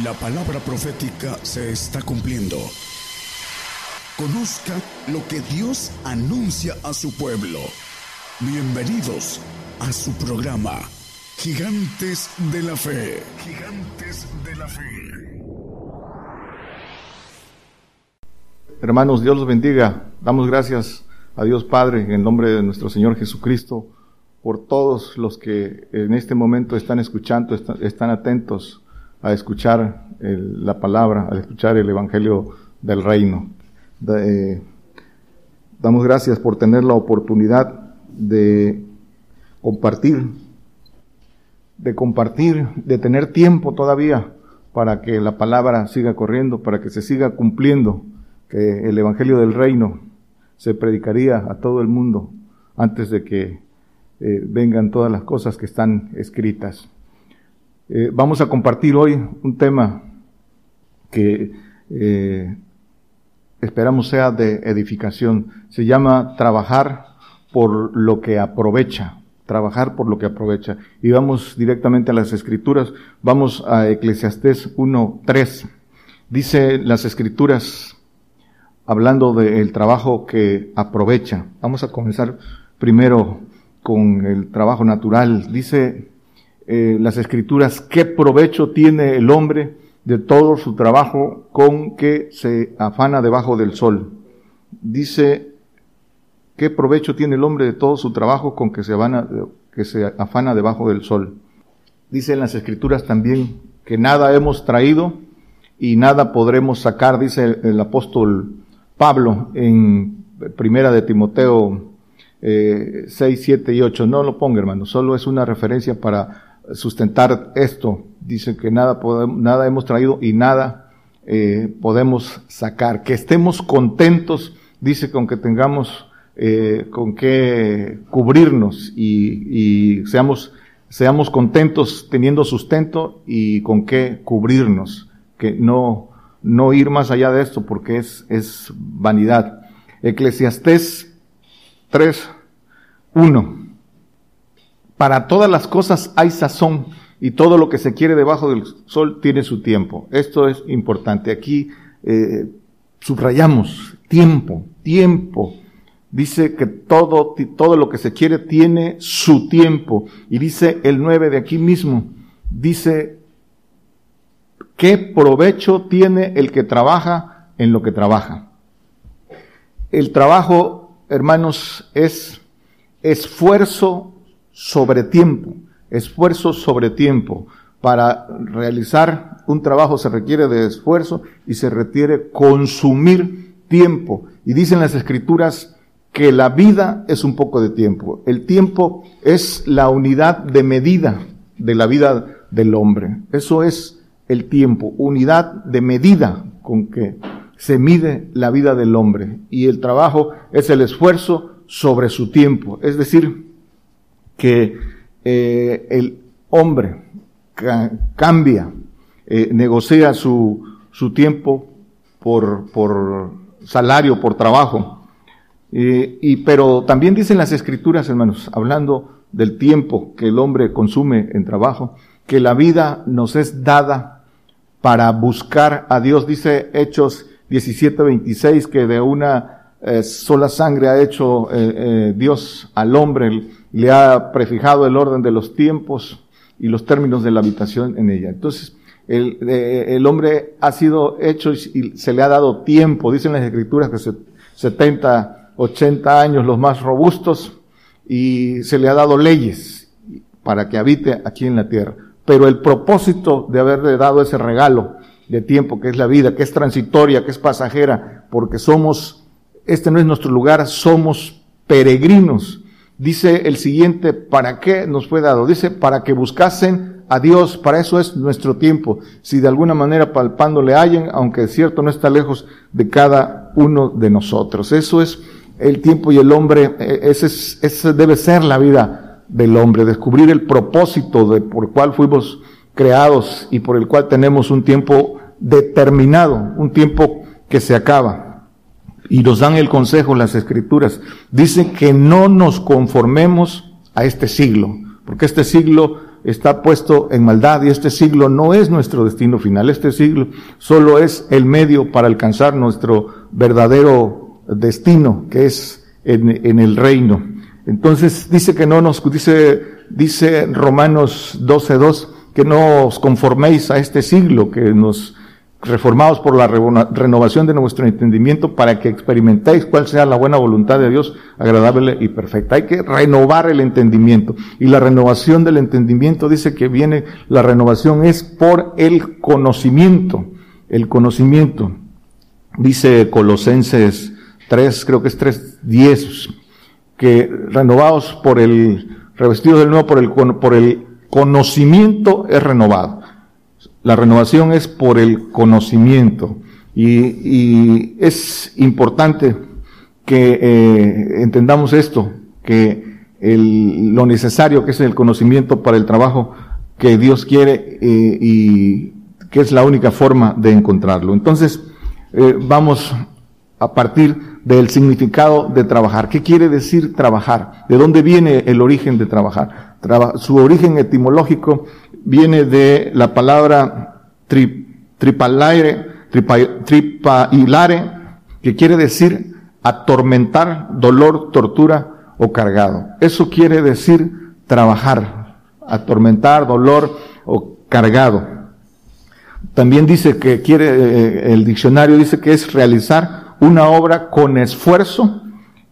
La palabra profética se está cumpliendo. Conozca lo que Dios anuncia a su pueblo. Bienvenidos a su programa, Gigantes de la Fe. Gigantes de la Fe. Hermanos, Dios los bendiga. Damos gracias a Dios Padre en el nombre de nuestro Señor Jesucristo por todos los que en este momento están escuchando, están, atentos a escuchar la palabra, a escuchar el Evangelio del Reino. Eh, damos gracias por tener la oportunidad de compartir, de compartir, de tener tiempo todavía para que la palabra siga corriendo, para que se siga cumpliendo, que el Evangelio del Reino se predicaría a todo el mundo antes de que eh, vengan todas las cosas que están escritas. Eh, vamos a compartir hoy un tema que eh, esperamos sea de edificación. Se llama trabajar por lo que aprovecha. Trabajar por lo que aprovecha. Y vamos directamente a las escrituras. Vamos a Eclesiastés 1.3. Dice las escrituras, hablando del trabajo que aprovecha. Vamos a comenzar primero con el trabajo natural. Dice eh, las escrituras, ¿qué provecho tiene el hombre de todo su trabajo con que se afana debajo del sol? Dice, ¿qué provecho tiene el hombre de todo su trabajo con que se, que se afana debajo del sol? Dice en las escrituras también que nada hemos traído y nada podremos sacar, dice el, el apóstol Pablo en primera de Timoteo eh, 6, 7 y 8. No lo ponga, hermano, solo es una referencia para sustentar esto. Dice que nada, podemos, nada hemos traído y nada eh, podemos sacar. Que estemos contentos, dice, con que tengamos eh, con qué cubrirnos y, y, seamos, seamos contentos teniendo sustento y con qué cubrirnos. Que no, no ir más allá de esto porque es, es vanidad. Eclesiastés 3, 1. Para todas las cosas hay sazón y todo lo que se quiere debajo del sol tiene su tiempo. Esto es importante. Aquí eh, subrayamos tiempo, tiempo. Dice que todo, todo lo que se quiere tiene su tiempo. Y dice el 9 de aquí mismo, dice, ¿qué provecho tiene el que trabaja en lo que trabaja? El trabajo, hermanos, es esfuerzo sobre tiempo, esfuerzo sobre tiempo. Para realizar un trabajo se requiere de esfuerzo y se requiere consumir tiempo. Y dicen las escrituras que la vida es un poco de tiempo. El tiempo es la unidad de medida de la vida del hombre. Eso es el tiempo, unidad de medida con que se mide la vida del hombre. Y el trabajo es el esfuerzo sobre su tiempo. Es decir, que eh, el hombre cambia, eh, negocia su, su tiempo por, por, salario, por trabajo. Eh, y, pero también dicen las escrituras, hermanos, hablando del tiempo que el hombre consume en trabajo, que la vida nos es dada para buscar a Dios. Dice Hechos 17, 26, que de una sola sangre ha hecho Dios al hombre le ha prefijado el orden de los tiempos y los términos de la habitación en ella. Entonces, el, eh, hombre ha sido hecho y se le ha dado tiempo, dicen las escrituras que se, 70, 80 años los más robustos, y se le ha dado leyes para que habite aquí en la tierra. Pero el propósito de haberle dado ese regalo de tiempo, que es la vida, que es transitoria, que es pasajera, porque somos, este no es nuestro lugar, somos peregrinos Dice el siguiente, ¿para qué nos fue dado? Dice, para que buscasen a Dios, para eso es nuestro tiempo. Si de alguna manera palpando le hallen, aunque es cierto no está lejos de cada uno de nosotros. Eso es el tiempo y el hombre, e, ese, es, ese debe ser la vida del hombre, descubrir el propósito de por el cual fuimos creados y por el cual tenemos un tiempo determinado, un tiempo que se acaba y nos dan el consejo las escrituras. Dicen que no nos conformemos a este siglo, porque este siglo está puesto en maldad y este siglo no es nuestro destino final. Este siglo solo es el medio para alcanzar nuestro verdadero destino, que es en, en el reino. Entonces dice que no nos, dice, dice Romanos 12.2, que no os conforméis a este siglo, que nos reformados por la renovación de nuestro entendimiento para que experimentéis cuál sea la buena voluntad de Dios, agradable y perfecta. Hay que renovar el entendimiento. Y la renovación del entendimiento dice que viene, la renovación es por el conocimiento. El conocimiento. Dice Colosenses 3, creo que es 3, 10, que renovados por el, revestidos del nuevo por el, por el conocimiento es renovado. La renovación es por el conocimiento y, es importante que eh, entendamos esto, que lo necesario que es el conocimiento para el trabajo que Dios quiere eh, y que es la única forma de encontrarlo. Entonces, eh, vamos a partir del significado de trabajar. ¿Qué quiere decir trabajar? ¿De dónde viene el origen de trabajar? su origen etimológico viene de la palabra tripalaire, tripailare, que quiere decir atormentar, dolor, tortura o cargado. Eso quiere decir trabajar, atormentar, dolor o cargado. También dice que quiere, eh, el diccionario dice que es realizar una obra con esfuerzo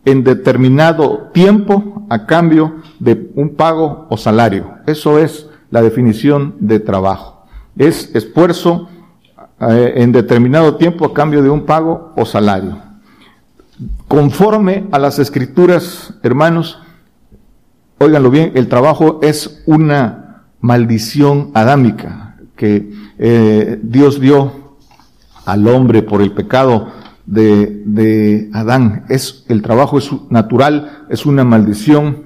en determinado tiempo a cambio de un pago o salario. Eso es la definición de trabajo. Es esfuerzo eh, en determinado tiempo a cambio de un pago o salario. Conforme a las escrituras, hermanos, óiganlo bien, el trabajo es una maldición adámica que eh, Dios dio al hombre por el pecado de, de, Adán. Es, el trabajo es natural, es una maldición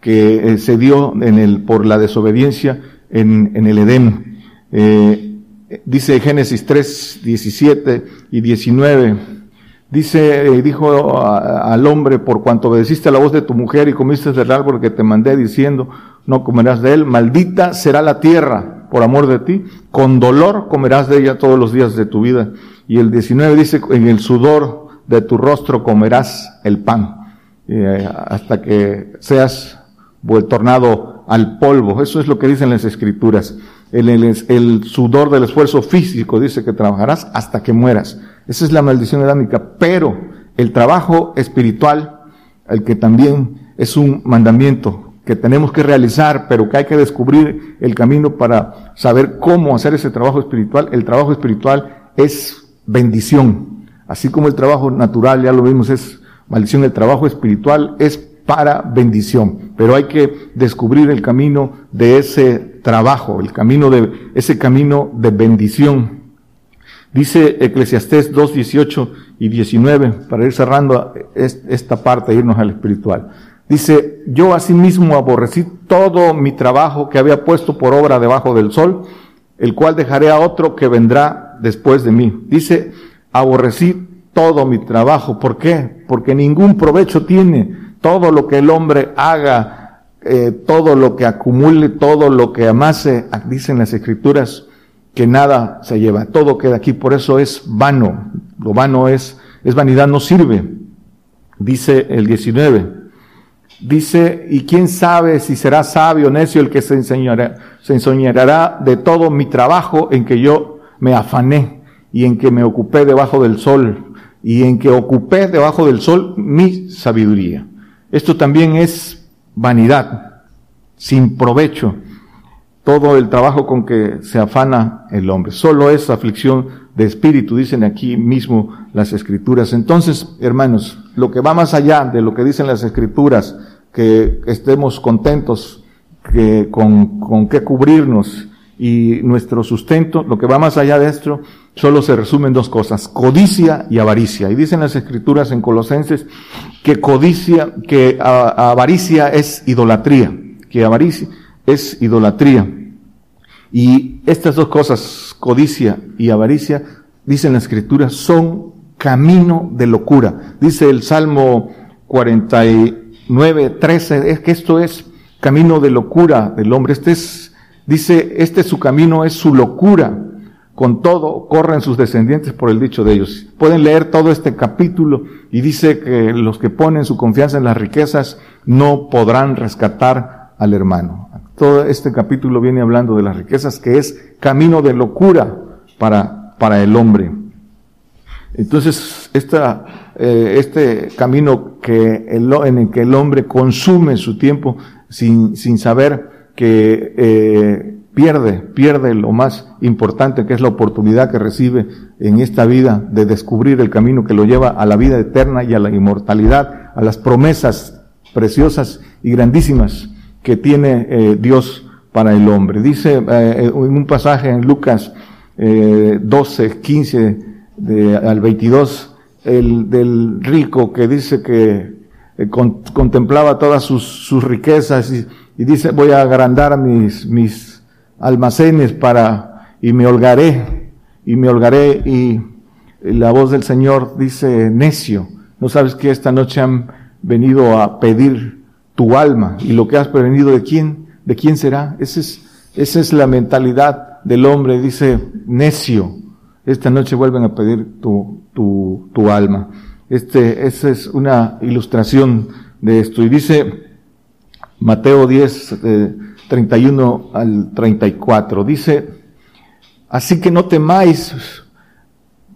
que eh, se dio en el, por la desobediencia en, en el Edén. Eh, dice Génesis 3, 17 y 19. Dice, eh, dijo al hombre, por cuanto obedeciste a la voz de tu mujer y comiste del árbol que te mandé diciendo, no comerás de él, maldita será la tierra por amor de ti, con dolor comerás de ella todos los días de tu vida. Y el 19 dice, en el sudor de tu rostro comerás el pan, hasta que seas tornado al polvo. Eso es lo que dicen las escrituras. El, sudor del esfuerzo físico dice que trabajarás hasta que mueras. Esa es la maldición edámica. Pero el trabajo espiritual, el que también es un mandamiento que tenemos que realizar, pero que hay que descubrir el camino para saber cómo hacer ese trabajo espiritual. El trabajo espiritual es bendición. Así como el trabajo natural, ya lo vimos, es maldición. El trabajo espiritual es para bendición. Pero hay que descubrir el camino de ese trabajo, el camino de ese camino de bendición. Dice Eclesiastés 2, 18 y 19, para ir cerrando esta parte irnos al espiritual. Dice, yo asimismo aborrecí todo mi trabajo que había puesto por obra debajo del sol, el cual dejaré a otro que vendrá después de mí. Dice, aborrecí todo mi trabajo. ¿Por qué? Porque ningún provecho tiene todo lo que el hombre haga, eh, todo lo que acumule, todo lo que amase, dicen las escrituras, que nada se lleva, todo queda aquí, por eso es vano, lo vano es, es vanidad, no sirve, dice el 19. Dice, y quién sabe si será sabio o necio el que se enseñará, se enseñará de todo mi trabajo en que yo me afané y en que me ocupé debajo del sol y en que ocupé debajo del sol mi sabiduría. Esto también es vanidad, sin provecho, todo el trabajo con que se afana el hombre. Solo es aflicción de espíritu, dicen aquí mismo las escrituras. Entonces, hermanos, lo que va más allá de lo que dicen las escrituras, que estemos contentos que con, con qué cubrirnos y nuestro sustento, lo que va más allá de esto, solo se resumen dos cosas, codicia y avaricia. Y dicen las escrituras en Colosenses que codicia, que avaricia es idolatría, que avaricia es idolatría. Y estas dos cosas, codicia y avaricia, dicen las escrituras, son camino de locura. Dice el Salmo 49, 13, es que esto es camino de locura del hombre. Este es Dice, este su camino es su locura. Con todo, corren sus descendientes por el dicho de ellos. Pueden leer todo este capítulo y dice que los que ponen su confianza en las riquezas no podrán rescatar al hermano. Todo este capítulo viene hablando de las riquezas, que es camino de locura para, para el hombre. Entonces, esta, eh, este camino que el, en el que el hombre consume su tiempo sin, sin saber que eh, pierde, pierde lo más importante que es la oportunidad que recibe en esta vida de descubrir el camino que lo lleva a la vida eterna y a la inmortalidad, a las promesas preciosas y grandísimas que tiene eh, Dios para el hombre. Dice eh, en un pasaje en Lucas eh, 12, 15 de, al 22, el del rico que dice que eh, contemplaba todas sus, sus riquezas y, y, dice voy a agrandar mis, mis almacenes para, y me holgaré, y me holgaré y la voz del Señor dice necio, no sabes que esta noche han venido a pedir tu alma y lo que has prevenido de quién, de quién será. Esa es, esa es la mentalidad del hombre, dice necio. Esta noche vuelven a pedir tu, tu, tu alma. Este, esa es una ilustración de esto. Y dice Mateo 10, eh, 31 al 34. Dice, así que no temáis,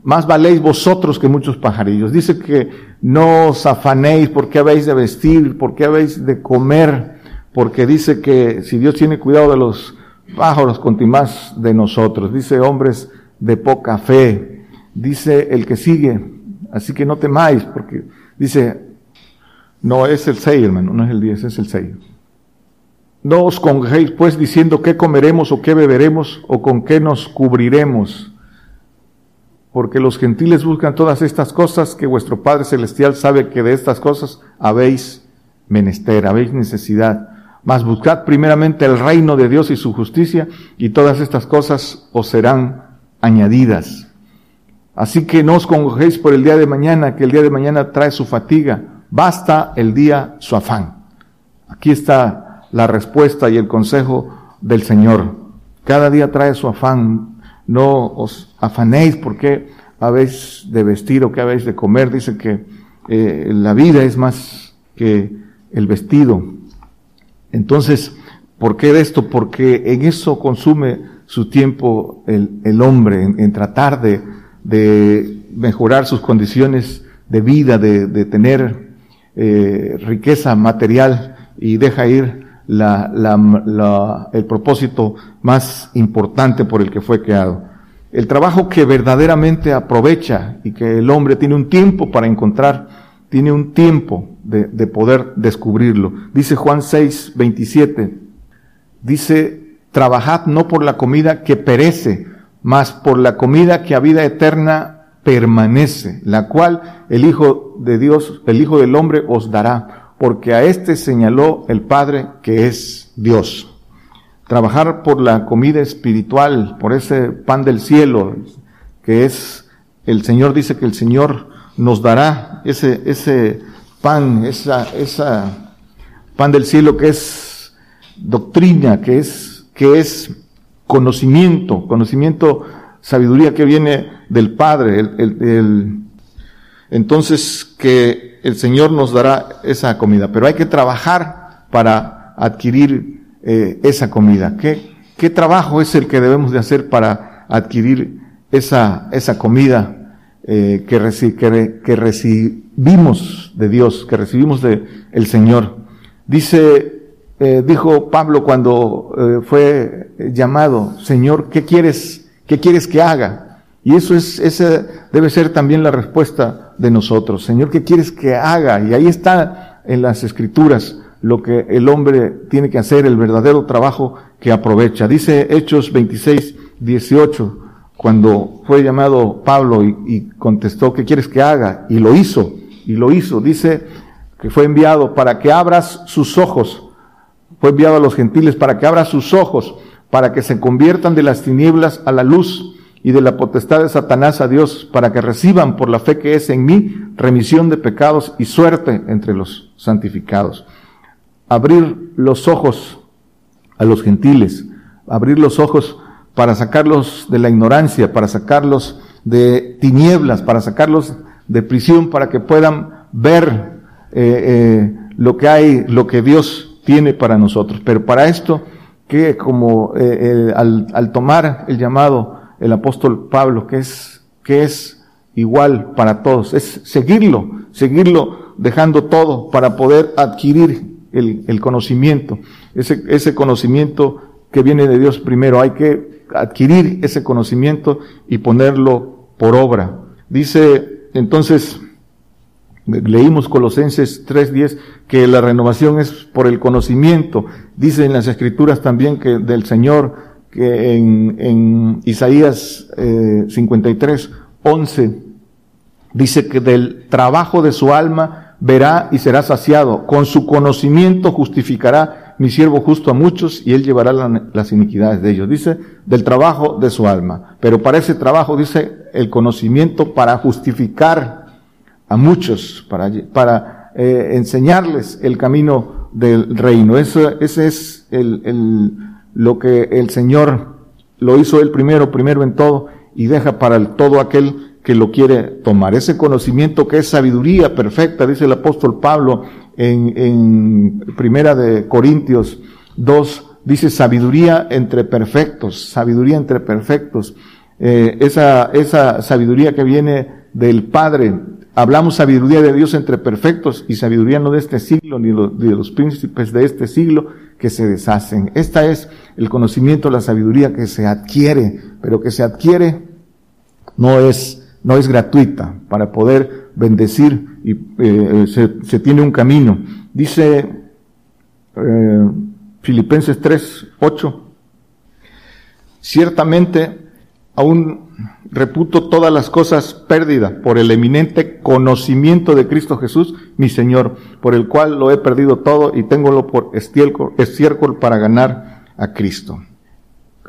más valéis vosotros que muchos pajarillos. Dice que no os afanéis porque habéis de vestir, porque habéis de comer, porque dice que si Dios tiene cuidado de los pájaros, más de nosotros. Dice hombres de poca fe. Dice el que sigue, así que no temáis, porque dice, no es el 6, hermano, no es el 10, es el 6. No os congejéis pues diciendo qué comeremos o qué beberemos o con qué nos cubriremos porque los gentiles buscan todas estas cosas que vuestro Padre Celestial sabe que de estas cosas habéis menester, habéis necesidad. Mas buscad primeramente el reino de Dios y su justicia, y todas estas cosas os serán añadidas. Así que no os congojéis por el día de mañana, que el día de mañana trae su fatiga. Basta el día su afán. Aquí está la respuesta y el consejo del Señor. Cada día trae su afán no os afanéis porque habéis de vestir o que habéis de comer. Dice que eh, la vida es más que el vestido. Entonces, ¿por qué esto? Porque en eso consume su tiempo el, hombre, en, tratar de, mejorar sus condiciones de vida, de, de tener eh, riqueza material y deja ir la, la, la, el propósito más importante por el que fue creado. El trabajo que verdaderamente aprovecha y que el hombre tiene un tiempo para encontrar, tiene un tiempo de, de poder descubrirlo. Dice Juan 6, 27, dice, trabajad no por la comida que perece, mas por la comida que a vida eterna permanece, la cual el Hijo de Dios, el Hijo del Hombre os dará porque a éste señaló el Padre que es Dios. Trabajar por la comida espiritual, por ese pan del cielo, que es, el Señor dice que el Señor nos dará ese, ese pan, esa, esa pan del cielo que es doctrina, que es, que es conocimiento, conocimiento, sabiduría que viene del Padre, el, el, el, entonces que el Señor nos dará esa comida, pero hay que trabajar para adquirir eh, esa comida. ¿Qué, ¿Qué trabajo es el que debemos de hacer para adquirir esa, esa comida eh, que, que, recibimos de Dios, que recibimos de el Señor? Dice, eh, dijo Pablo cuando fue llamado, Señor, ¿qué quieres, qué quieres que haga? Y eso es, esa debe ser también la respuesta de nosotros. Señor, ¿qué quieres que haga? Y ahí está en las escrituras lo que el hombre tiene que hacer, el verdadero trabajo que aprovecha. Dice Hechos 26, 18, cuando fue llamado Pablo y, y contestó, ¿qué quieres que haga? Y lo hizo, y lo hizo. Dice que fue enviado para que abras sus ojos. Fue enviado a los gentiles para que abra sus ojos, para que se conviertan de las tinieblas a la luz y de la potestad de Satanás a Dios, para que reciban por la fe que es en mí remisión de pecados y suerte entre los santificados. Abrir los ojos a los gentiles, abrir los ojos para sacarlos de la ignorancia, para sacarlos de tinieblas, para sacarlos de prisión, para que puedan ver eh, eh, lo que hay, lo que Dios tiene para nosotros. Pero para esto, que como eh, al, al, tomar el llamado el apóstol Pablo, que es, que es igual para todos, es seguirlo, seguirlo dejando todo para poder adquirir el, el conocimiento, ese, ese conocimiento que viene de Dios primero. Hay que adquirir ese conocimiento y ponerlo por obra. Dice entonces, leímos Colosenses 3.10, que la renovación es por el conocimiento. Dice en las escrituras también que del Señor, que en, en Isaías eh, 53, 11, dice que del trabajo de su alma verá y será saciado. Con su conocimiento justificará mi siervo justo a muchos y él llevará las iniquidades de ellos. Dice, del trabajo de su alma. Pero para ese trabajo dice el conocimiento para justificar a muchos, para, para eh, enseñarles el camino del reino. Eso, ese es el, el, lo que el Señor lo hizo él primero, primero en todo, y deja para el, todo aquel que lo quiere tomar. Ese conocimiento que es sabiduría perfecta, dice el apóstol Pablo en, en Primera de Corintios 2, dice sabiduría entre perfectos, sabiduría entre perfectos. Eh, esa, esa sabiduría que viene del Padre. Hablamos sabiduría de Dios entre perfectos y sabiduría no de este siglo ni de los príncipes de este siglo que se deshacen. Esta es el conocimiento, la sabiduría que se adquiere, pero que se adquiere no es, no es gratuita para poder bendecir y eh, se, tiene un camino. Dice eh, Filipenses 3, 8, ciertamente aún reputo todas las cosas pérdidas por el eminente conocimiento de Cristo Jesús, mi Señor, por el cual lo he perdido todo y tengo por estiércol para ganar a Cristo.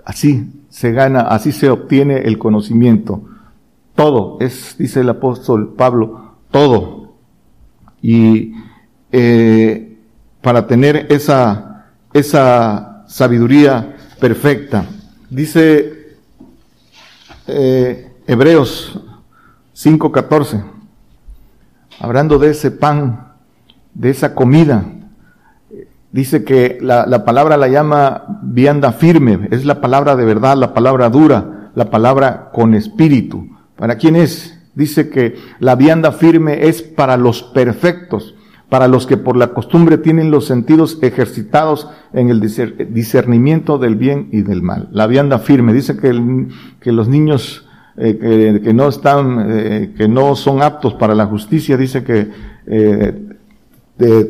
Así se gana, así se obtiene el conocimiento. Todo es, dice el apóstol Pablo, todo. Y eh, para tener esa, esa sabiduría perfecta, dice eh, Hebreos 5:14, hablando de ese pan, de esa comida, dice que la, la, palabra la llama vianda firme, es la palabra de verdad, la palabra dura, la palabra con espíritu. ¿Para quién es? Dice que la vianda firme es para los perfectos, para los que por la costumbre tienen los sentidos ejercitados en el discernimiento del bien y del mal. La vianda firme. Dice que, que los niños eh, que, no están, eh, que no son aptos para la justicia, dice que eh,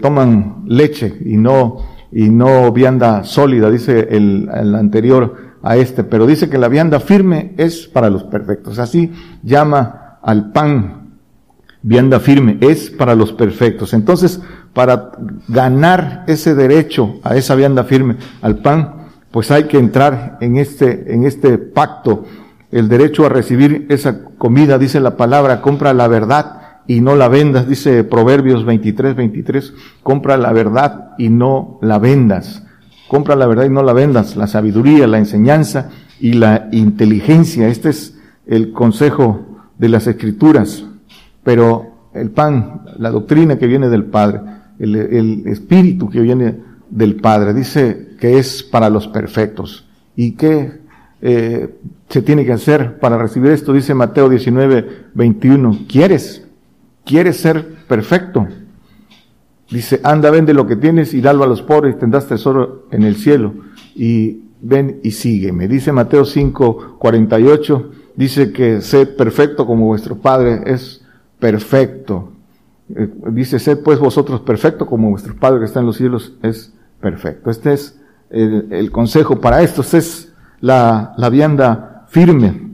toman leche y no, y no vianda sólida, dice el anterior a este, pero dice que la vianda firme es para los perfectos. Así llama al pan vianda firme, es para los perfectos. Entonces, para ganar ese derecho a esa vianda firme, al pan, pues hay que entrar en este, en este pacto, el derecho a recibir esa comida, dice la palabra, compra la verdad y no la vendas, dice Proverbios 23, 23, compra la verdad y no la vendas. Compra la verdad y no la vendas, la sabiduría, la enseñanza y la inteligencia. Este es el consejo de las escrituras. Pero el pan, la doctrina que viene del Padre, el, espíritu que viene del Padre, dice que es para los perfectos. ¿Y qué eh, se tiene que hacer para recibir esto? Dice Mateo 19, 21. ¿Quieres? ¿Quieres ser perfecto? Dice, anda, vende lo que tienes y dalo a los pobres y tendrás tesoro en el cielo. Y ven y sígueme. Dice Mateo 5, 48, dice que sed perfecto como vuestro Padre es perfecto. Eh, dice, sed pues vosotros perfecto como vuestro Padre que está en los cielos es perfecto. Este es el, consejo para esto. Esta es la, la vianda firme.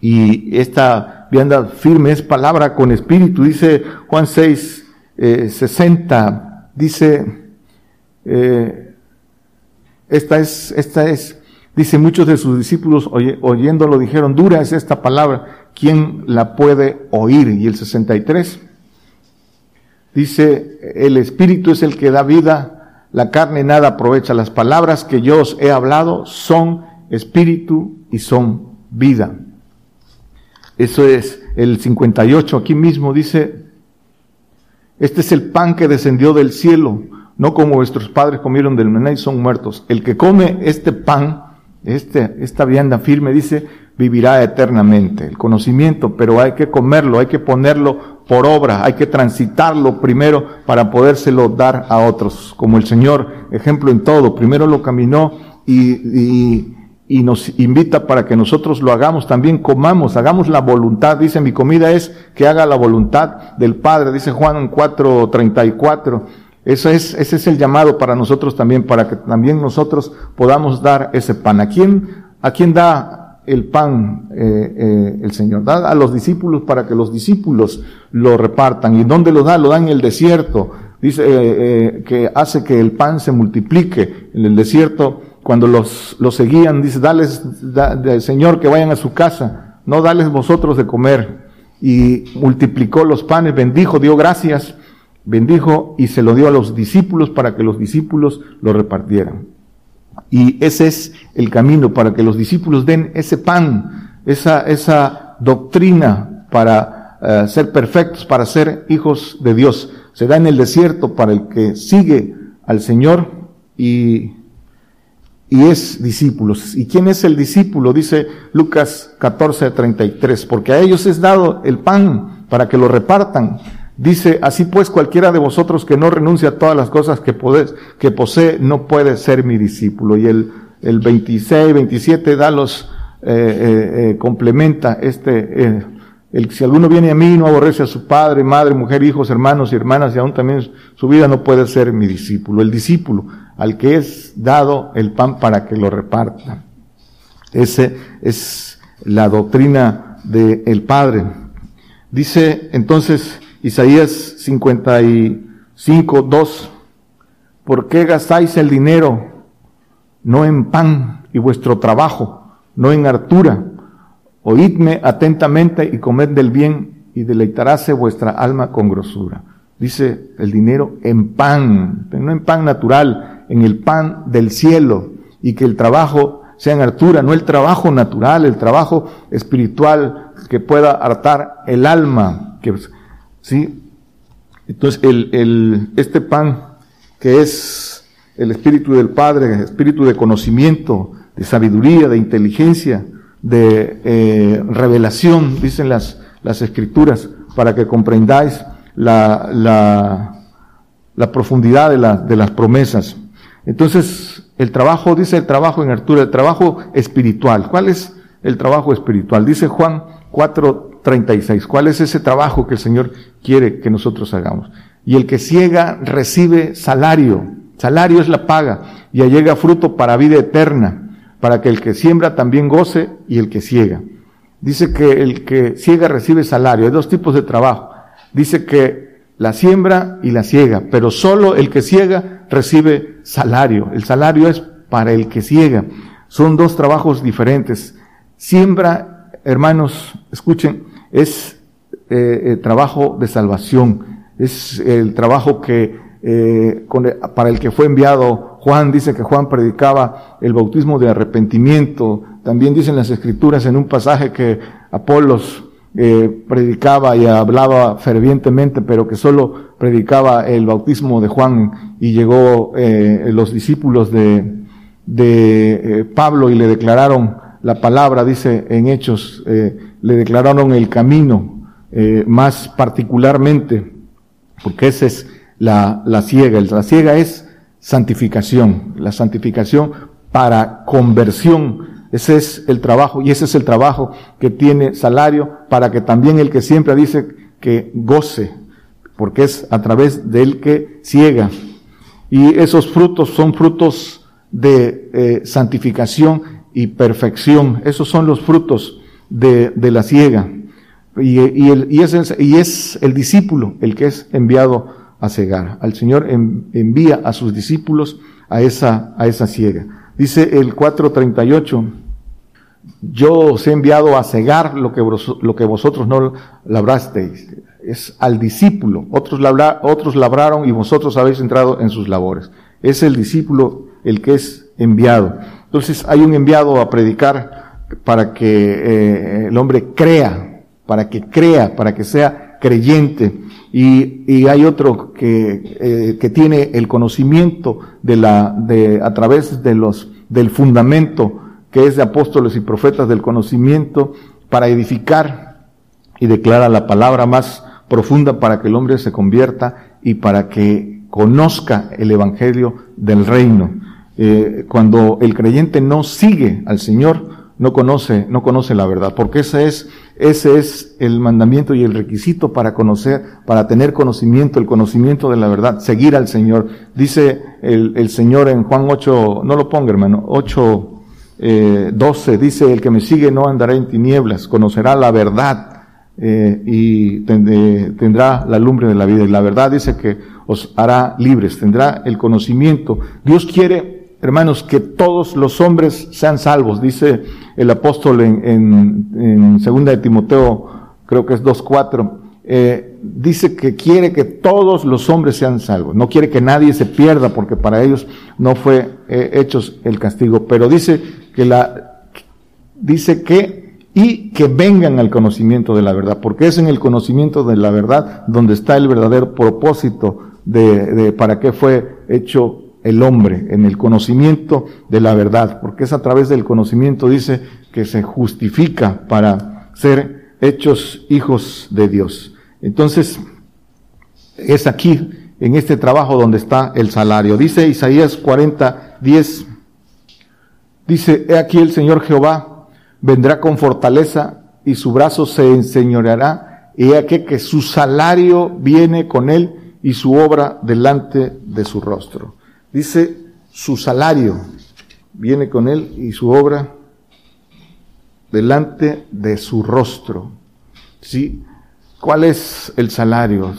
Y esta vianda firme es palabra con espíritu. Dice Juan 6, eh, 60 dice, eh, esta es, esta es, dice muchos de sus discípulos oy, oyéndolo dijeron, dura es esta palabra, ¿quién la puede oír? Y el 63 dice, el Espíritu es el que da vida, la carne nada aprovecha. Las palabras que yo os he hablado son espíritu y son vida. Eso es el 58. Aquí mismo dice, este es el pan que descendió del cielo, no como vuestros padres comieron del maná y son muertos. El que come este pan, este, esta vianda firme, dice, vivirá eternamente. El conocimiento, pero hay que comerlo, hay que ponerlo por obra, hay que transitarlo primero para podérselo dar a otros. Como el Señor, ejemplo en todo, primero lo caminó y, y, y nos invita para que nosotros lo hagamos también, comamos, hagamos la voluntad. Dice, mi comida es que haga la voluntad del Padre, dice Juan 4.34. Eso es, ese es el llamado para nosotros también, para que también nosotros podamos dar ese pan. ¿A quién, a quién da el pan eh, eh, el Señor. Da a los discípulos para que los discípulos lo repartan. ¿Y dónde lo da? Lo da en el desierto. Dice eh, que hace que el pan se multiplique. En el desierto, cuando los, los seguían, dice, dales, da, Señor, que vayan a su casa. No dales vosotros de comer. Y multiplicó los panes, bendijo, dio gracias, bendijo y se lo dio a los discípulos para que los discípulos lo repartieran. Y ese es el camino para que los discípulos den ese pan, esa, esa doctrina para eh, ser perfectos, para ser hijos de Dios. Se da en el desierto para el que sigue al Señor y, y es discípulos. ¿Y quién es el discípulo? Dice Lucas 14, 33, porque a ellos es dado el pan para que lo repartan Dice, así pues cualquiera de vosotros que no renuncia a todas las cosas que, que posee no puede ser mi discípulo. Y el, el 26, 27 da los, eh, eh, eh, complementa este, el, si alguno viene a mí y no aborrece a su padre, madre, mujer, hijos, hermanos y hermanas y aún también su vida no puede ser mi discípulo. El discípulo al que es dado el pan para que lo reparta. Ese es la doctrina del Padre. Dice entonces, Isaías 55, 2. ¿Por qué gastáis el dinero no en pan y vuestro trabajo, no en hartura? Oídme atentamente y comed del bien y deleitaráse vuestra alma con grosura. Dice el dinero en pan, no en pan natural, en el pan del cielo y que el trabajo sea en hartura, no el trabajo natural, el trabajo espiritual que pueda hartar el alma, que ¿Sí? Entonces, el, el, este pan que es el Espíritu del Padre, Espíritu de conocimiento, de sabiduría, de inteligencia, de eh, revelación, dicen las, las Escrituras, para que comprendáis la, la, la profundidad de, la, de las promesas. Entonces, el trabajo, dice el trabajo en Arturo, el trabajo espiritual. ¿Cuál es el trabajo espiritual? Dice Juan 4, 36. ¿Cuál es ese trabajo que el Señor quiere que nosotros hagamos? Y el que ciega recibe salario. Salario es la paga. Y llega fruto para vida eterna, para que el que siembra también goce y el que ciega. Dice que el que ciega recibe salario. Hay dos tipos de trabajo. Dice que la siembra y la ciega, pero solo el que ciega recibe salario. El salario es para el que ciega. Son dos trabajos diferentes. Siembra, hermanos, escuchen, es eh, el trabajo de salvación, es el trabajo que eh, para el que fue enviado. Juan, dice que Juan predicaba el bautismo de arrepentimiento, también dicen las escrituras en un pasaje que Apolos eh, predicaba y hablaba fervientemente, pero que solo predicaba el bautismo de Juan. Y llegó los discípulos de, de Pablo y le declararon la palabra, dice en Hechos, le declararon el camino eh, más particularmente, porque esa es la, la ciega. La ciega es santificación, la santificación para conversión. Ese es el trabajo y ese es el trabajo que tiene salario para que también el que siempre dice que goce, porque es a través del que ciega. Y esos frutos son frutos de eh, santificación y perfección. Esos son los frutos de, la ciega. Y, y, es, y es el discípulo el que es enviado a cegar. Al Señor envía a sus discípulos a esa, a esa ciega. Dice el 438, yo os he enviado a cegar lo que, lo que vosotros no labrasteis. Es al discípulo. Otros, labra, otros labraron y vosotros habéis entrado en sus labores. es el discípulo el que es enviado. Entonces hay un enviado a predicar para que eh, el hombre crea, para que crea, para que sea creyente. Y, y hay otro que, eh, que tiene el conocimiento de la, de, a través de los, del fundamento que es de apóstoles y profetas del conocimiento para edificar y declara la palabra más profunda para que el hombre se convierta y para que conozca el evangelio del reino. Eh, cuando el creyente no sigue al Señor, no conoce, no conoce la verdad, porque ese es, ese es el mandamiento y el requisito para conocer, para tener conocimiento, el conocimiento de la verdad, seguir al Señor. Dice el, el Señor en Juan 8, no lo ponga hermano, 8, eh, 12, dice, el que me sigue no andará en tinieblas, conocerá la verdad eh, y tendrá la lumbre de la vida. Y la verdad dice que os hará libres, tendrá el conocimiento. Dios quiere hermanos, que todos los hombres sean salvos. Dice el apóstol en, en, segunda de Timoteo, creo que es 2.4, eh, dice que quiere que todos los hombres sean salvos. No quiere que nadie se pierda porque para ellos no fue eh, hechos el castigo. Pero dice que la, dice que, y que vengan al conocimiento de la verdad, porque es en el conocimiento de la verdad donde está el verdadero propósito de, de para qué fue hecho el hombre en el conocimiento de la verdad, porque es a través del conocimiento, dice, que se justifica para ser hechos hijos de Dios. Entonces, es aquí, en este trabajo, donde está el salario. Dice Isaías 40, 10, dice, he aquí el Señor Jehová vendrá con fortaleza y su brazo se enseñoreará, y he aquí que su salario viene con él y su obra delante de su rostro. Dice, su salario viene con él y su obra delante de su rostro. ¿Sí? ¿Cuál es el salario?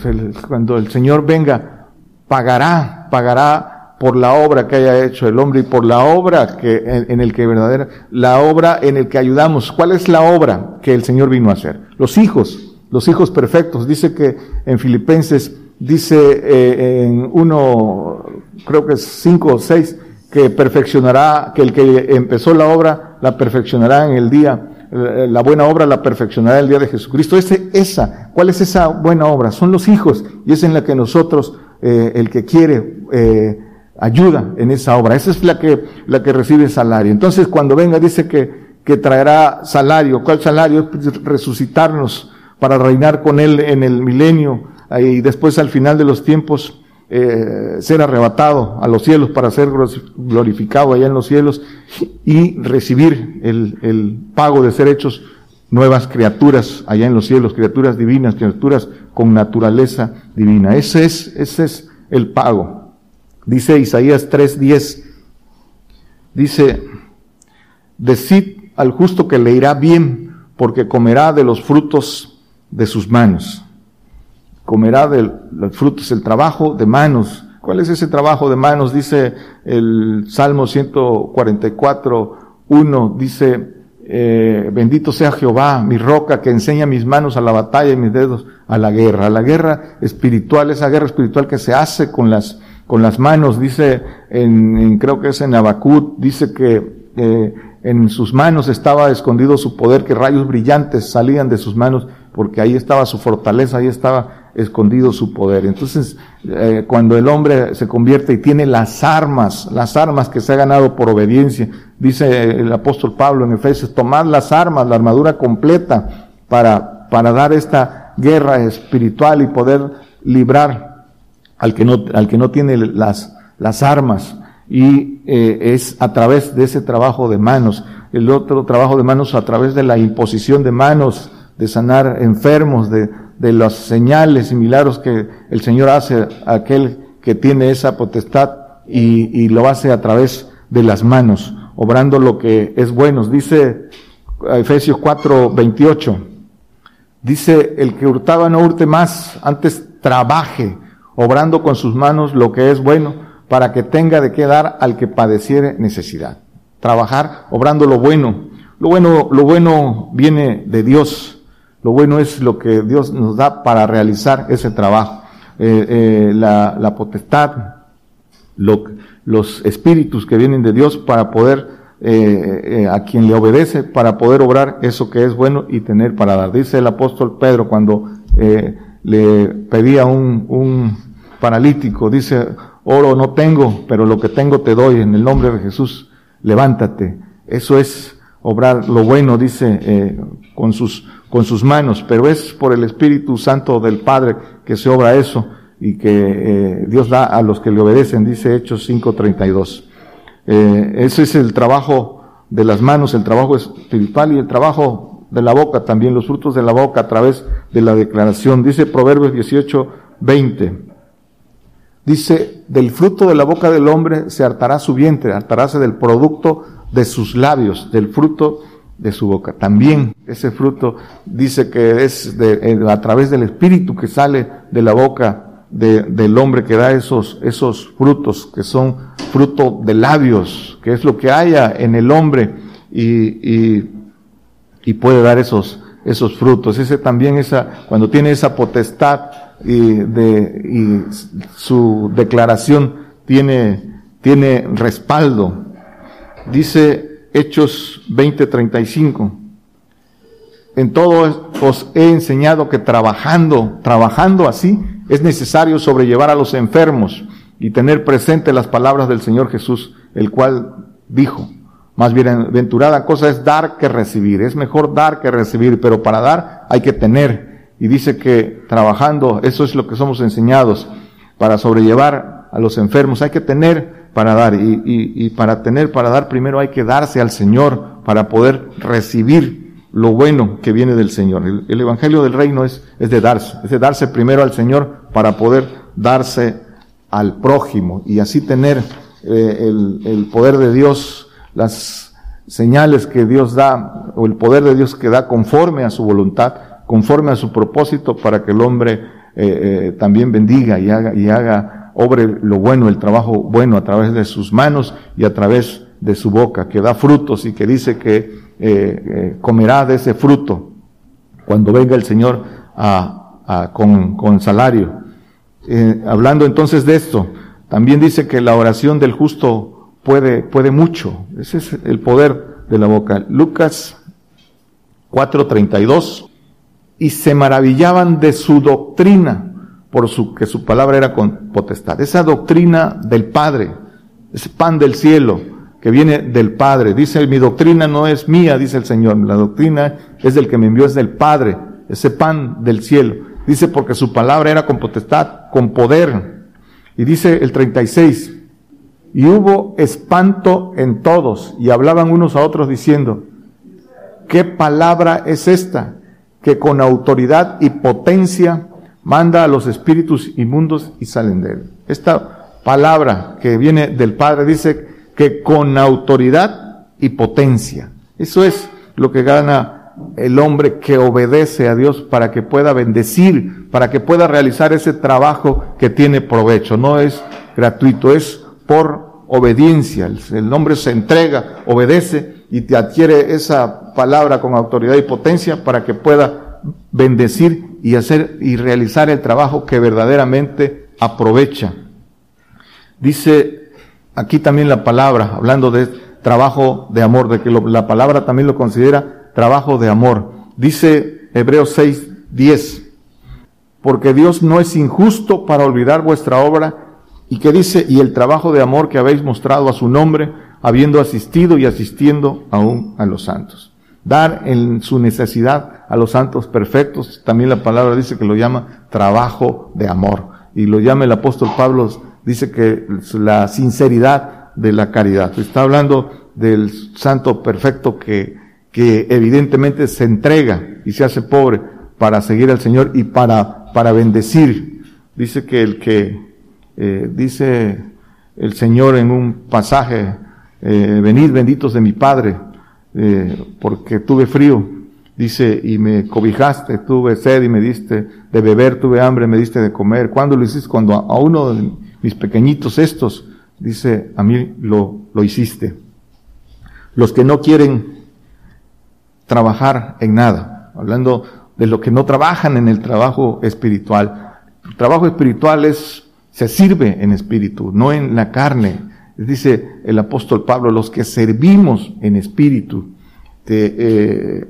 Cuando el Señor venga, pagará, pagará por la obra que haya hecho el hombre y por la obra que, en, el que verdadera, la obra en el que ayudamos. ¿Cuál es la obra que el Señor vino a hacer? Los hijos, los hijos perfectos. Dice que en Filipenses, dice eh, en uno creo que es cinco o seis, que perfeccionará, que el que empezó la obra la perfeccionará en el día, eh, la buena obra la perfeccionará el día de Jesucristo. Ese, esa, ¿cuál es esa buena obra? Son los hijos y es en la que nosotros, eh, el que quiere, eh, ayuda en esa obra. Esa es la que, la que recibe salario. Entonces cuando venga dice que, que traerá salario. ¿Cuál salario? Es resucitarnos para reinar con él en el milenio y después al final de los tiempos eh, ser arrebatado a los cielos para ser glorificado allá en los cielos y recibir el, el pago de ser hechos nuevas criaturas allá en los cielos, criaturas divinas, criaturas con naturaleza divina. Ese es, ese es el pago. Dice Isaías 3:10, dice, decid al justo que le irá bien, porque comerá de los frutos de sus manos comerá de los frutos, el trabajo de manos. ¿Cuál es ese trabajo de manos? Dice el Salmo 144, 1, dice, eh, bendito sea Jehová, mi roca, que enseña mis manos a la batalla y mis dedos a la guerra. A la guerra espiritual, esa guerra espiritual que se hace con las, con las manos, dice en, creo que es en Abacut, dice que eh, en sus manos estaba escondido su poder, que rayos brillantes salían de sus manos, porque ahí estaba su fortaleza, ahí estaba escondido su poder. Entonces, eh, cuando el hombre se convierte y tiene las armas, las armas que se ha ganado por obediencia, dice el apóstol Pablo en Efesios, tomad las armas, la armadura completa para, para dar esta guerra espiritual y poder librar al que no, al que no tiene las, las armas. Y eh, es a través de ese trabajo de manos. El otro trabajo de manos a través de la imposición de manos, de sanar enfermos, de, de los señales y milagros que el Señor hace a aquel que tiene esa potestad y, y, lo hace a través de las manos, obrando lo que es bueno. Dice Efesios 4, 28, dice, el que hurtaba no hurte más, antes trabaje, obrando con sus manos lo que es bueno, para que tenga de qué dar al que padeciere necesidad. Trabajar, obrando lo bueno. Lo bueno, lo bueno viene de Dios lo bueno es lo que Dios nos da para realizar ese trabajo. Eh, eh, la, potestad, lo, los espíritus que vienen de Dios para poder, eh, a quien le obedece, para poder obrar eso que es bueno y tener para dar. Dice el apóstol Pedro cuando le pedía un, un paralítico, dice, oro no tengo, pero lo que tengo te doy en el nombre de Jesús, levántate. Eso es obrar lo bueno, dice, con sus, con sus manos, pero es por el Espíritu Santo del Padre que se obra eso y que eh, Dios da a los que le obedecen, dice Hechos 5.32. Eh, ese es el trabajo de las manos, el trabajo espiritual y el trabajo de la boca, también los frutos de la boca a través de la declaración. Dice Proverbios 18.20. Dice, del fruto de la boca del hombre se hartará su vientre, hartaráse del producto de sus labios, del fruto de su boca. También ese fruto dice que es de, a través del espíritu que sale de la boca de, del hombre que da esos, esos frutos, que son fruto de labios, que es lo que haya en el hombre y, y, y puede dar esos, esos frutos. Ese también esa, cuando tiene esa potestad y, de, y su declaración tiene, tiene respaldo. Dice Hechos 20:35. En todo os he enseñado que trabajando, trabajando así, es necesario sobrellevar a los enfermos y tener presente las palabras del Señor Jesús, el cual dijo, más bienaventurada cosa es dar que recibir. Es mejor dar que recibir, pero para dar hay que tener. Y dice que trabajando, eso es lo que somos enseñados, para sobrellevar a los enfermos, hay que tener para dar. Y, para tener para dar, primero hay que darse al Señor para poder recibir lo bueno que viene del Señor. El, el Evangelio del Reino es, es de darse, es de darse primero al Señor para poder darse al prójimo y así tener eh, el, el poder de Dios las señales que Dios da o el poder de Dios que da conforme a su voluntad, conforme a su propósito para que el hombre eh, eh, también bendiga y haga, y haga, obre lo bueno, el trabajo bueno a través de sus manos y a través de su boca, que da frutos y que dice que eh, eh comerá de ese fruto cuando venga el Señor a, con, con salario. Eh, hablando entonces de esto, también dice que la oración del justo puede, puede mucho. Ese es el poder de la boca. Lucas 4:32. Y se maravillaban de su doctrina, por su, que su palabra era con potestad. Esa doctrina del Padre, ese pan del cielo que viene del Padre. Dice, mi doctrina no es mía, dice el Señor. La doctrina es del que me envió, es del Padre. Ese pan del cielo. Dice, porque su palabra era con potestad, con poder. Y dice el 36, y hubo espanto en todos y hablaban unos a otros diciendo, ¿qué palabra es esta que con autoridad y potencia manda a los espíritus inmundos y salen de él? Esta palabra que viene del Padre dice que con autoridad y potencia. Eso es lo que gana el hombre que obedece a Dios para que pueda bendecir, para que pueda realizar ese trabajo que tiene provecho. No es gratuito, es por obediencia. El hombre se entrega, obedece y te adquiere esa palabra con autoridad y potencia para que pueda bendecir y hacer y realizar el trabajo que verdaderamente aprovecha. Dice aquí también la palabra, hablando de trabajo de amor, de que la palabra también lo considera trabajo de amor. Dice Hebreos 6, 10, porque Dios no es injusto para olvidar vuestra obra y que dice, y el trabajo de amor que habéis mostrado a su nombre, habiendo asistido y asistiendo aún a los santos. Dar en su necesidad a los santos perfectos, también la palabra dice que lo llama trabajo de amor. Y lo llama el apóstol Pablo, dice que la sinceridad de la caridad. Está hablando del santo perfecto que, que evidentemente se entrega y se hace pobre para seguir al Señor y para, para bendecir. Dice que el que eh, dice el Señor en un pasaje, eh, venid benditos de mi Padre, eh, porque tuve frío, dice, y me cobijaste, tuve sed y me diste de beber, tuve hambre, me diste de comer. ¿Cuándo lo hiciste? Cuando a, uno mis pequeñitos estos, dice, a mí lo, lo hiciste. Los que no quieren trabajar en nada, hablando de los que no trabajan en el trabajo espiritual. El trabajo espiritual es se sirve en espíritu, no en la carne. Dice el apóstol Pablo, los que servimos en espíritu. Eh,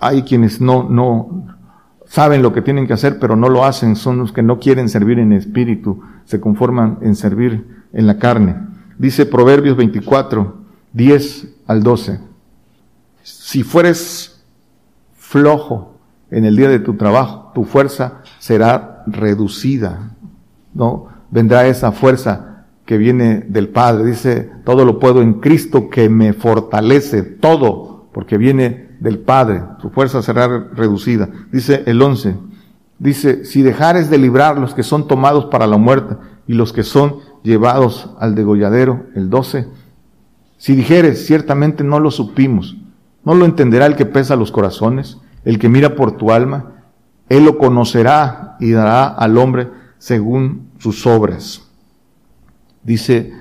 hay quienes no, no saben lo que tienen que hacer, pero no lo hacen. Son los que no quieren servir en espíritu, se conforman en servir en la carne. Dice Proverbios 24, 10 al 12. Si fueres flojo en el día de tu trabajo, tu fuerza será reducida. ¿No? Vendrá esa fuerza que viene del Padre. Dice, todo lo puedo en Cristo que me fortalece, todo, porque viene del Padre. Tu fuerza será reducida. Dice el 11. Dice, si dejares de librar los que son tomados para la muerte y los que son llevados al degolladero, el 12. Si dijeres, ciertamente no lo supimos, no lo entenderá el que pesa los corazones, el que mira por tu alma, él lo conocerá y dará al hombre según sus obras. Dice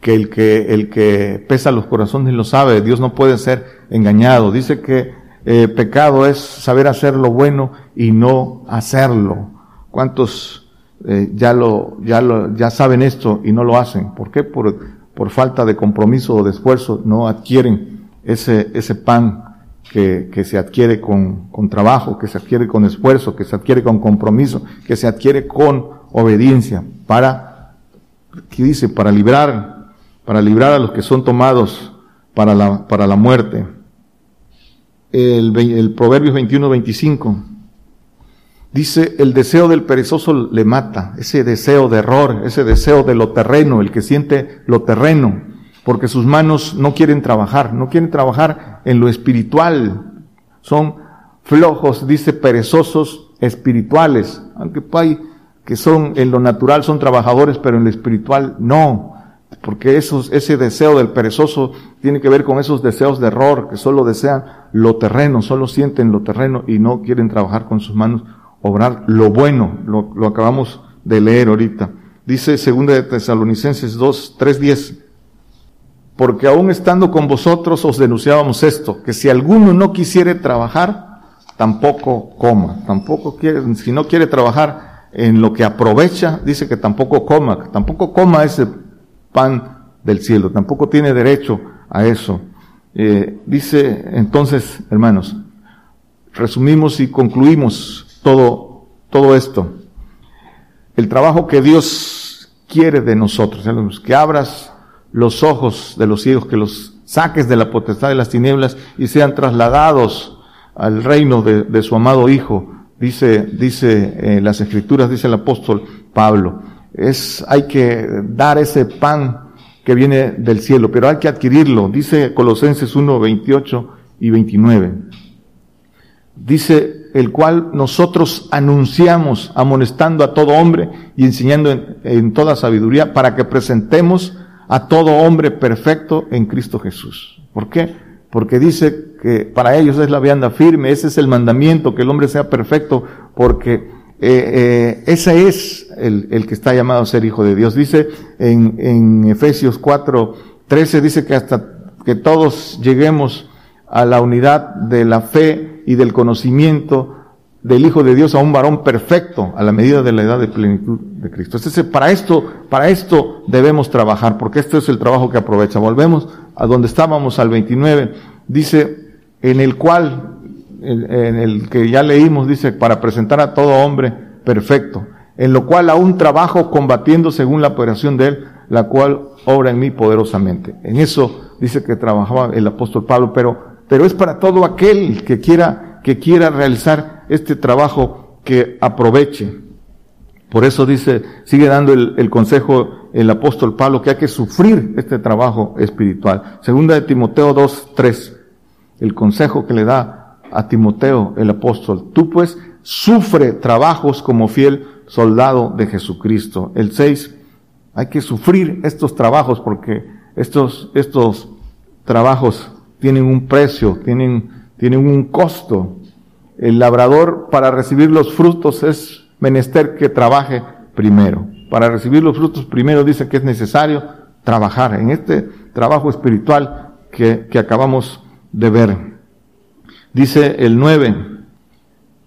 que el que, el que pesa los corazones lo sabe, Dios no puede ser engañado. Dice que eh, pecado es saber hacer lo bueno y no hacerlo. ¿Cuántos eh, ya lo, ya lo, ya saben esto y no lo hacen? ¿Por qué? Por, por falta de compromiso o de esfuerzo no adquieren ese, ese pan que, que se adquiere con, con trabajo, que se adquiere con esfuerzo, que se adquiere con compromiso, que se adquiere con obediencia para, ¿qué dice? Para librar, para librar a los que son tomados para la, para la muerte. El, el Proverbios 21, 25 dice, el deseo del perezoso le mata, ese deseo de error, ese deseo de lo terreno, el que siente lo terreno, porque sus manos no quieren trabajar, no quieren trabajar en lo espiritual, son flojos, dice, perezosos espirituales, aunque hay que son en lo natural son trabajadores, pero en lo espiritual no porque esos, ese deseo del perezoso tiene que ver con esos deseos de error, que solo desean lo terreno, solo sienten lo terreno y no quieren trabajar con sus manos, obrar lo bueno, lo, acabamos de leer ahorita. Dice segunda de Tesalonicenses 2, 3, 10, porque aún estando con vosotros os denunciábamos esto, que si alguno no quisiere trabajar, tampoco coma, tampoco quiere, si no quiere trabajar en lo que aprovecha, dice que tampoco coma, tampoco coma ese pan del cielo, tampoco tiene derecho a eso. Eh, dice entonces, hermanos, resumimos y concluimos todo, todo esto. El trabajo que Dios quiere de nosotros, que abras los ojos de los ciegos, que los saques de la potestad de las tinieblas y sean trasladados al reino de, su amado Hijo, dice, dice en las escrituras, dice el apóstol Pablo es, hay que dar ese pan que viene del cielo, pero hay que adquirirlo. Dice Colosenses 1, 28 y 29. Dice el cual nosotros anunciamos, amonestando a todo hombre y enseñando en, en toda sabiduría para que presentemos a todo hombre perfecto en Cristo Jesús. ¿Por qué? Porque dice que para ellos es la vianda firme, ese es el mandamiento, que el hombre sea perfecto, porque eh, eh, ese es el, el, que está llamado a ser hijo de Dios. Dice en, en Efesios 4, 13, dice que hasta que todos lleguemos a la unidad de la fe y del conocimiento del Hijo de Dios a un varón perfecto a la medida de la edad de plenitud de Cristo. Entonces, para esto, para esto debemos trabajar, porque esto es el trabajo que aprovecha. Volvemos a donde estábamos al 29. Dice, en el cual en el que ya leímos, dice, para presentar a todo hombre perfecto, en lo cual aún trabajo combatiendo según la operación de él, la cual obra en mí poderosamente. En eso dice que trabajaba el apóstol Pablo, pero, pero es para todo aquel que quiera, que quiera realizar este trabajo que aproveche. Por eso dice, sigue dando el, el consejo el apóstol Pablo que hay que sufrir este trabajo espiritual. Segunda de Timoteo 2, 3. El consejo que le da a Timoteo el apóstol, tú pues sufre trabajos como fiel soldado de Jesucristo. El 6, hay que sufrir estos trabajos porque estos, estos trabajos tienen un precio, tienen, tienen un costo. El labrador para recibir los frutos es menester que trabaje primero. Para recibir los frutos primero dice que es necesario trabajar en este trabajo espiritual que, que acabamos de ver. Dice el 9,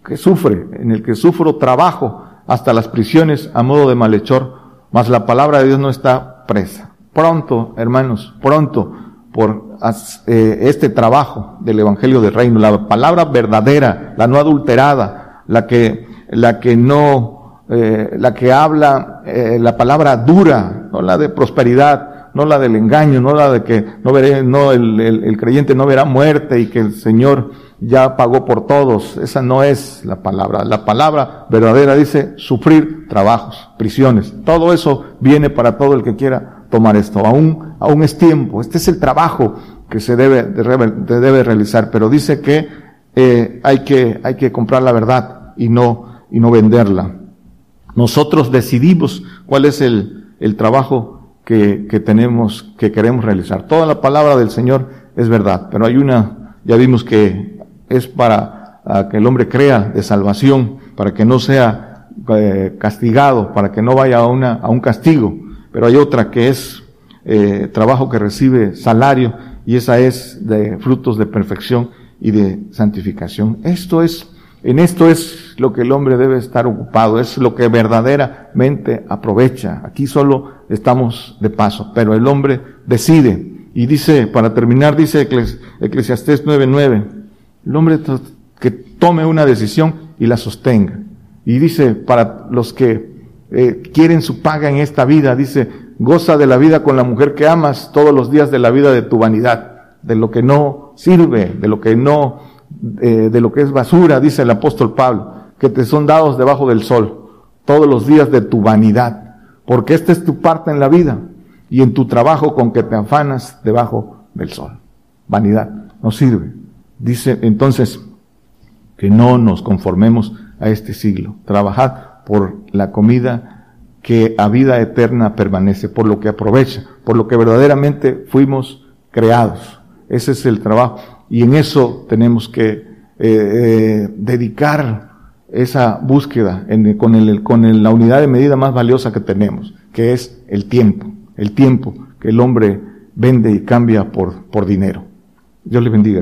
que sufre, en el que sufro trabajo hasta las prisiones a modo de malhechor, mas la palabra de Dios no está presa. pronto, hermanos, pronto por eh, este trabajo del Evangelio del Reino, la palabra verdadera, la no adulterada, la que, la que no, eh, la que habla, eh, la palabra dura, no la de prosperidad, no la del engaño, no la de que no veré, no el, el creyente no verá muerte y que el Señor ya pagó por todos. Esa no es la palabra. La palabra verdadera dice sufrir trabajos, prisiones. Todo eso viene para todo el que quiera tomar esto. Aún, aún es tiempo. Este es el trabajo que se debe, debe realizar. Pero dice que eh, hay que hay que comprar la verdad y no y no venderla. Nosotros decidimos cuál es el, el trabajo que, que tenemos, que queremos realizar. Toda la palabra del Señor es verdad, pero hay una, ya vimos que es para que el hombre crea de salvación, para que no sea eh, castigado, para que no vaya a, una, a un castigo. Pero hay otra que es eh, trabajo que recibe salario y esa es de frutos de perfección y de santificación. Esto es, en esto es lo que el hombre debe estar ocupado, es lo que verdaderamente aprovecha. Aquí solo estamos de paso, pero el hombre decide. Y dice, para terminar, dice Eclesiastés 9:9, el hombre que tome una decisión y la sostenga. Y dice, para los que eh, quieren su paga en esta vida, dice, goza de la vida con la mujer que amas todos los días de la vida de tu vanidad, de lo que no sirve, de lo que no, eh, de lo que es basura, dice el apóstol Pablo, que te son dados debajo del sol, todos los días de tu vanidad, porque esta es tu parte en la vida y en tu trabajo con que te afanas debajo del sol. Vanidad, no sirve. Dice entonces que no nos conformemos a este siglo. Trabajad por la comida que a vida eterna permanece, por lo que aprovecha, por lo que verdaderamente fuimos creados. Ese es el trabajo. Y en eso tenemos que eh, eh, dedicar esa búsqueda con, el, con la unidad de medida más valiosa que tenemos, que es el tiempo. El tiempo que el hombre vende y cambia por, por dinero. Dios le bendiga.